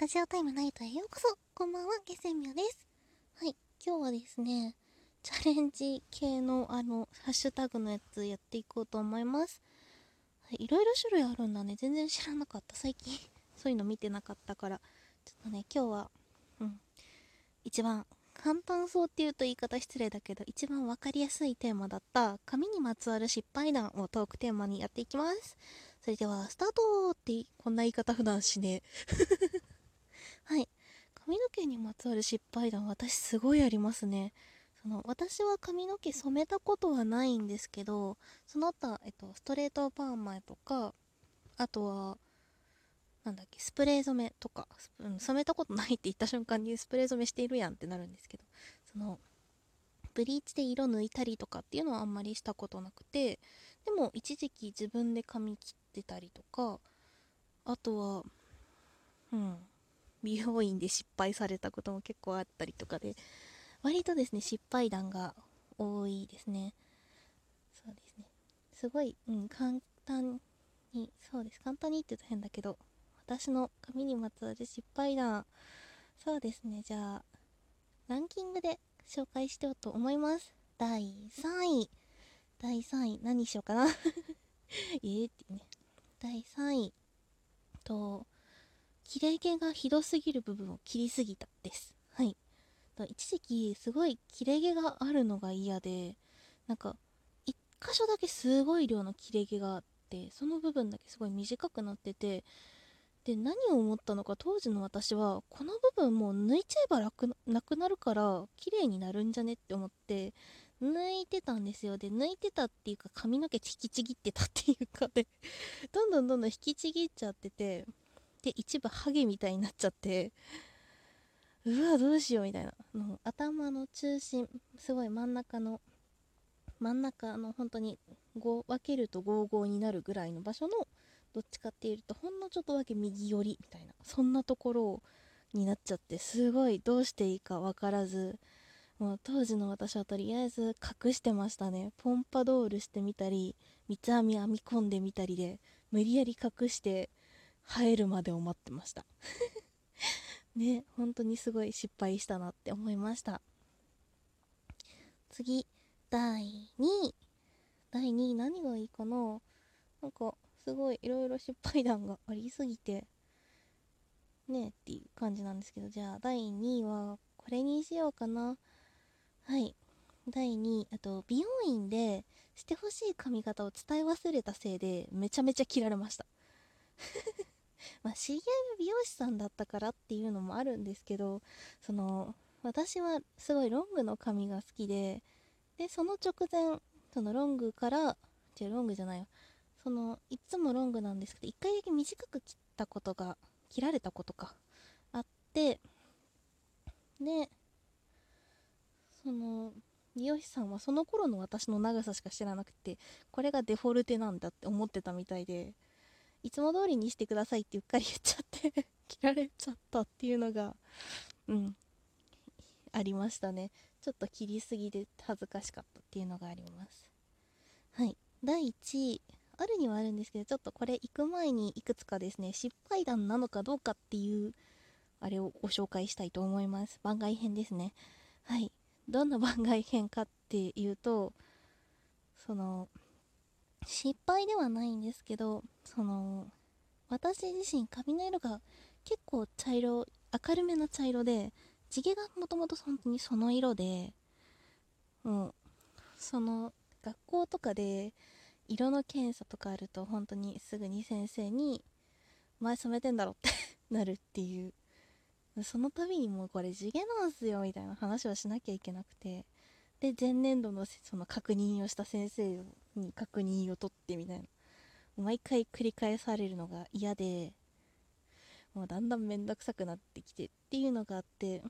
ラジオタイムナイトへようこそこんばんは、ゲセミョです。はい、今日はですね、チャレンジ系のあの、ハッシュタグのやつやっていこうと思います。はい、いろいろ種類あるんだね。全然知らなかった。最近 そういうの見てなかったから。ちょっとね、今日は、うん、一番簡単そうって言うと言い方失礼だけど、一番分かりやすいテーマだった紙にまつわる失敗談をトークテーマにやっていきます。それでは、スタートってこんな言い方普段しねはい。髪の毛にまつわる失敗談、私すごいありますね。その私は髪の毛染めたことはないんですけど、その他、えっと、ストレートパーマとか、あとは、なんだっけ、スプレー染めとか、うん、染めたことないって言った瞬間にスプレー染めしているやんってなるんですけど、その、ブリーチで色抜いたりとかっていうのはあんまりしたことなくて、でも一時期自分で髪切ってたりとか、あとは、うん、美容院で失敗されたことも結構あったりとかで、割とですね、失敗談が多いですね。そうですね。すごい、うん、簡単に、そうです。簡単にって言うと変だけど、私の髪にまつわる失敗談、そうですね。じゃあ、ランキングで紹介しようと思います。第3位。第3位、何しようかな えーってね。第3位と、切れ毛がひどすぎる部分を切りすぎたです。はい。一時期、すごい切れ毛があるのが嫌で、なんか、一箇所だけすごい量の切れ毛があって、その部分だけすごい短くなってて、で、何を思ったのか、当時の私は、この部分もう抜いちゃえば楽なくなるから、綺麗になるんじゃねって思って、抜いてたんですよ。で、抜いてたっていうか、髪の毛引きちぎってたっていうかでどんどんどんどん引きちぎっちゃってて、で一部ハゲみたいになっちゃってうわどうしようみたいな。の頭の中心すごい真ん中の真ん中の本当に5分けると55になるぐらいの場所のどっちかっていうとほんのちょっとだけ右寄りみたいなそんなところになっちゃってすごいどうしていいか分からずもう当時の私はとりあえず隠してましたね。ポンパドールしてみたり三つ編み編み込んでみたりで無理やり隠して生えるまでを待ってました。ね本当にすごい失敗したなって思いました。次第2位第2位何がいいかな？なんかすごいいろいろ失敗談がありすぎて。ねっていう感じなんですけど。じゃあ第2位はこれにしようかな。はい。第2位あと美容院でしてほしい髪型を伝え忘れたせいでめちゃめちゃ切られました。まあ、知り合いの美容師さんだったからっていうのもあるんですけどその私はすごいロングの髪が好きででその直前そのロングから違うロングじゃないよそのいつもロングなんですけど1回だけ短く切ったことが切られたことかあってでその美容師さんはその頃の私の長さしか知らなくてこれがデフォルテなんだって思ってたみたいでいつも通りにしてくださいってうっかり言っちゃって 切られちゃったっていうのが、うん、ありましたね。ちょっと切りすぎで恥ずかしかったっていうのがあります。はい。第1位、あるにはあるんですけど、ちょっとこれ行く前にいくつかですね、失敗談なのかどうかっていう、あれをご紹介したいと思います。番外編ですね。はい。どんな番外編かっていうと、その、失敗ではないんですけどその私自身髪の色が結構茶色明るめな茶色で地毛がもともと本当にその色でもうその学校とかで色の検査とかあると本当にすぐに先生に「前染めてんだろ」って なるっていう。その度にもうこれ地毛なんすよみたいな話をしなきゃいけなくて。で前年度のその確認をした先生に確認を取ってみたいな。毎回繰り返されるのが嫌でもうだんだん面倒くさくなってきてっていうのがあって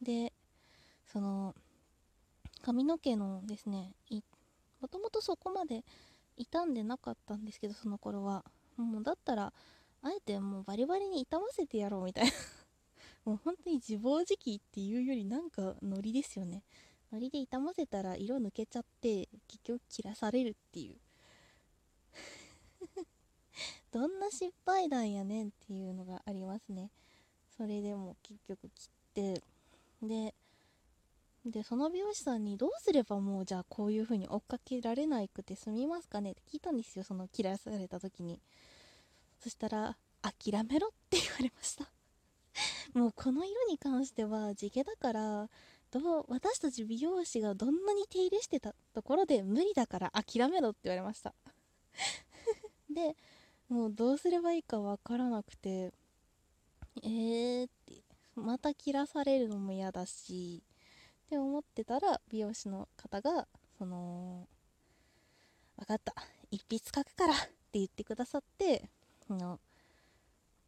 でその髪の毛のですねもともとそこまで傷んでなかったんですけどその頃は。もうだったらあえてもうバリバリに傷ませてやろうみたいな。もう本当に自暴自棄っていうよりなんかノリですよね。のりで傷ませたら色抜けちゃって結局切らされるっていう。どんな失敗談やねんっていうのがありますね。それでも結局切って。ででその美容師さんにどうすればもうじゃあこういう風に追っかけられなくて済みますかねって聞いたんですよその切らされた時に。そしたら諦めろって言われました。もうこの色に関しては地毛だからどう私たち美容師がどんなに手入れしてたところで無理だから諦めろって言われました。でもうどうすればいいかわからなくてえーってまた切らされるのも嫌だしって思ってたら美容師の方がその分かった一筆書くからって言ってくださっての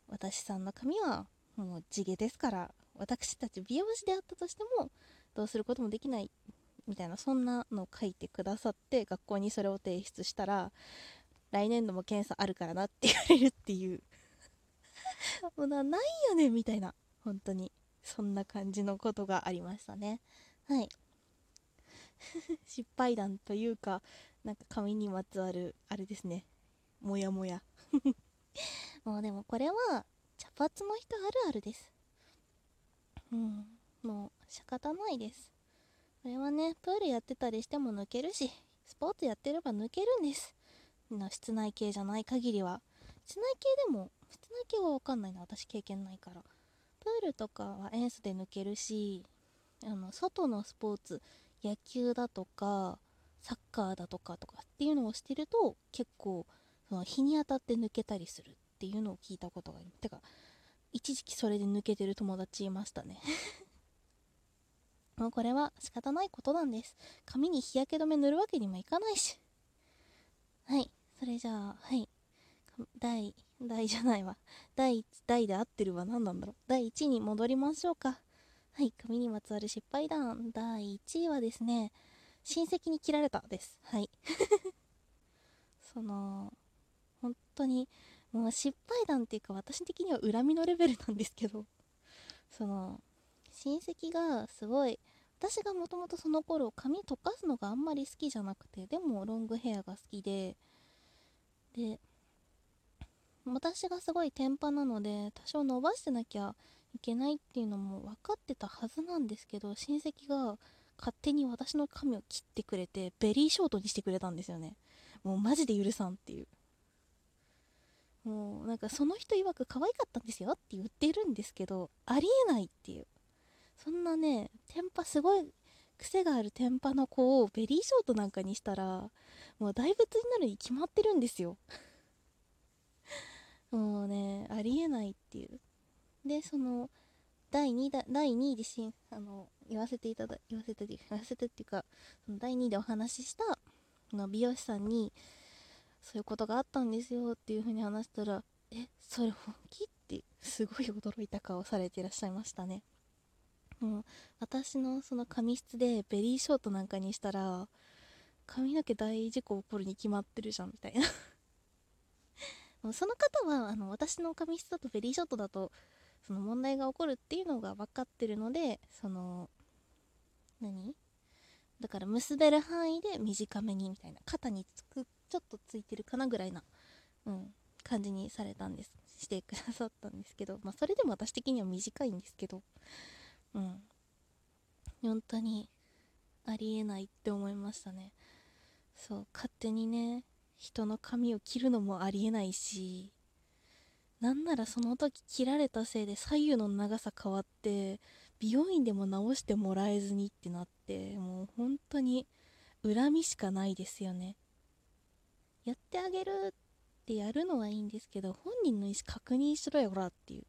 私さんの髪はもう地毛ですから私たち美容師であったとしてもどうすることもできないみたいなそんなのを書いてくださって学校にそれを提出したら来年度も検査あるからなって言われるっていう。もうなないよねみたいな本当にそんな感じのことがありましたね。はい。失敗談というかなんか髪にまつわるあれですね。もやもや。もうでもこれは茶髪の人あるあるです。うん。もう仕方ないです。これはねプールやってたりしても抜けるしスポーツやってれば抜けるんです。の室内系じゃない限りは。室内系でも室内系は分かんないな。私経験ないから。プールとかはエンスで抜けるしあの外のスポーツ野球だとかサッカーだとかとかっていうのをしてると結構その日に当たって抜けたりするっていうのを聞いたことがある。てか一時期それで抜けてる友達いましたね。もうこれは仕方ないことなんです。髪に日焼け止め塗るわけにもいかないし。はい。それじゃあはい。第第じゃないわ。第1第で合ってるは何なんだろう。第1に戻りましょうか。はい。髪にまつわる失敗談。第1位はですね親戚に切られたです。はい。その本当にもう失敗談っていうか私的には恨みのレベルなんですけどその親戚がすごい私がもともとその頃髪溶かすのがあんまり好きじゃなくてでもロングヘアが好きでで私がすごい天パなので多少伸ばしてなきゃいけないっていうのも分かってたはずなんですけど親戚が勝手に私の髪を切ってくれてベリーショートにしてくれたんですよね。もうマジで許さんっていう。もうなんかその人曰く可愛かったんですよって言ってるんですけどありえないっていう。そんなねテンパすごい癖があるテンパの子をベリーショートなんかにしたらもう大仏になるに決まってるんですよ。もうねありえないっていう。でその第2だ第2位でしあの言わせていただ言わせて言わせてっていうかその第2位でお話しした美容師さんにそういうことがあったんですよっていう風に話したらえそれ本気？ってすごい驚いた顔されていらっしゃいましたね。もう私のその髪質でベリーショートなんかにしたら髪の毛大事故起こるに決まってるじゃんみたいな。もうその方はあの私の髪質だとベリーショートだとその問題が起こるっていうのが分かってるのでその何？だから結べる範囲で短めにみたいな肩につくちょっとついてるかなぐらいな、うん、感じにされたんですしてくださったんですけどまあそれでも私的には短いんですけどうん。本当にありえないって思いましたね。そう勝手にね人の髪を切るのもありえないしなんならその時切られたせいで左右の長さ変わって美容院でも直してもらえずにってなってもう本当に恨みしかないですよね。やってあげるってやるのはいいんですけど本人の意思確認しろよほらっていう。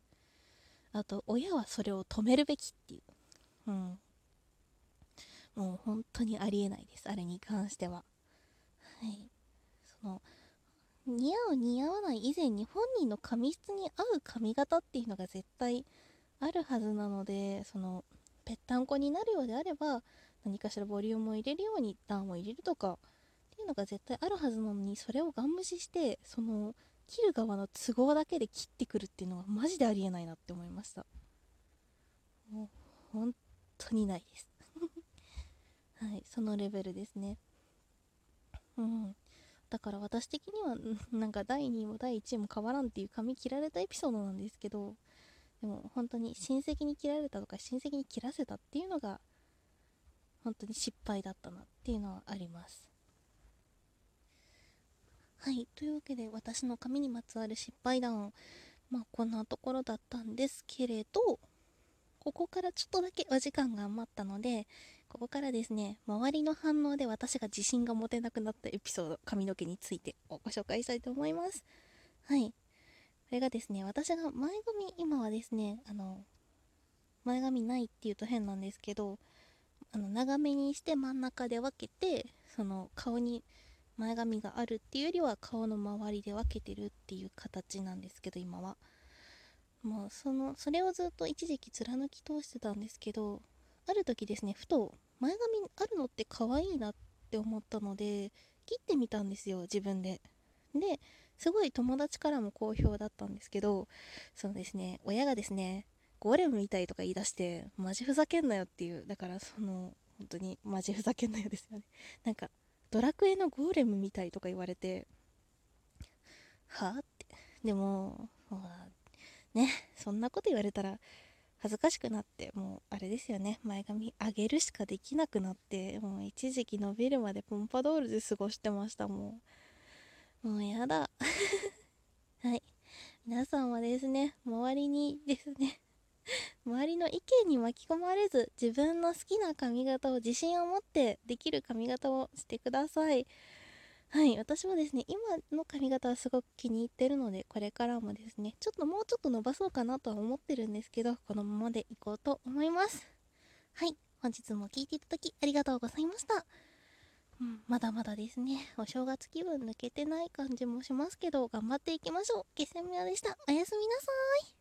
あと親はそれを止めるべきっていう。うん。もう本当にありえないですあれに関しては。はい。その似合う似合わない以前に本人の髪質に合う髪型っていうのが絶対あるはずなのでそのぺったんこになるようであれば何かしらボリュームを入れるように段を入れるとかいうのが絶対あるはずなのにそれをガン無視してその切る側の都合だけで切ってくるっていうのはマジでありえないなって思いました。もう本当にないです。はいそのレベルですね。うん。だから私的にはなんか第2位も第1位も変わらんっていう髪切られたエピソードなんですけどでも本当に親戚に切られたとか親戚に切らせたっていうのが本当に失敗だったなっていうのはあります。はい。というわけで私の髪にまつわる失敗談まあこんなところだったんですけれどここからちょっとだけお時間が余ったのでここからですね周りの反応で私が自信が持てなくなったエピソード髪の毛についてをご紹介したいと思います。はい。これがですね私が前髪今はですねあの前髪ないっていうと変なんですけどあの長めにして真ん中で分けてその顔に前髪があるっていうよりは顔の周りで分けてるっていう形なんですけど今は。もうそのそれをずっと一時期貫き通してたんですけどある時ですねふと前髪あるのって可愛いなって思ったので切ってみたんですよ自分で。ですごい友達からも好評だったんですけどそうですね親がですねゴーレムみたいとか言い出してマジふざけんなよっていうだからその本当にマジふざけんなよですよね。なんかドラクエのゴーレムみたいとか言われてはあ？って。でもまあねそんなこと言われたら恥ずかしくなってもうあれですよね。前髪上げるしかできなくなってもう一時期伸びるまでポンパドールで過ごしてましたもうもうやだ。はい。皆さんはですね周りにですね 周りの意見に巻き込まれず自分の好きな髪型を自信を持ってできる髪型をしてくださいはい私はですね今の髪型はすごく気に入ってるのでこれからもですねちょっともうちょっと伸ばそうかなとは思ってるんですけどこのままでいこうと思いますはい本日も聴いていただきありがとうございましたうん、まだまだですね。お正月気分抜けてない感じもしますけど、頑張っていきましょう。気仙沼でした。おやすみなさい。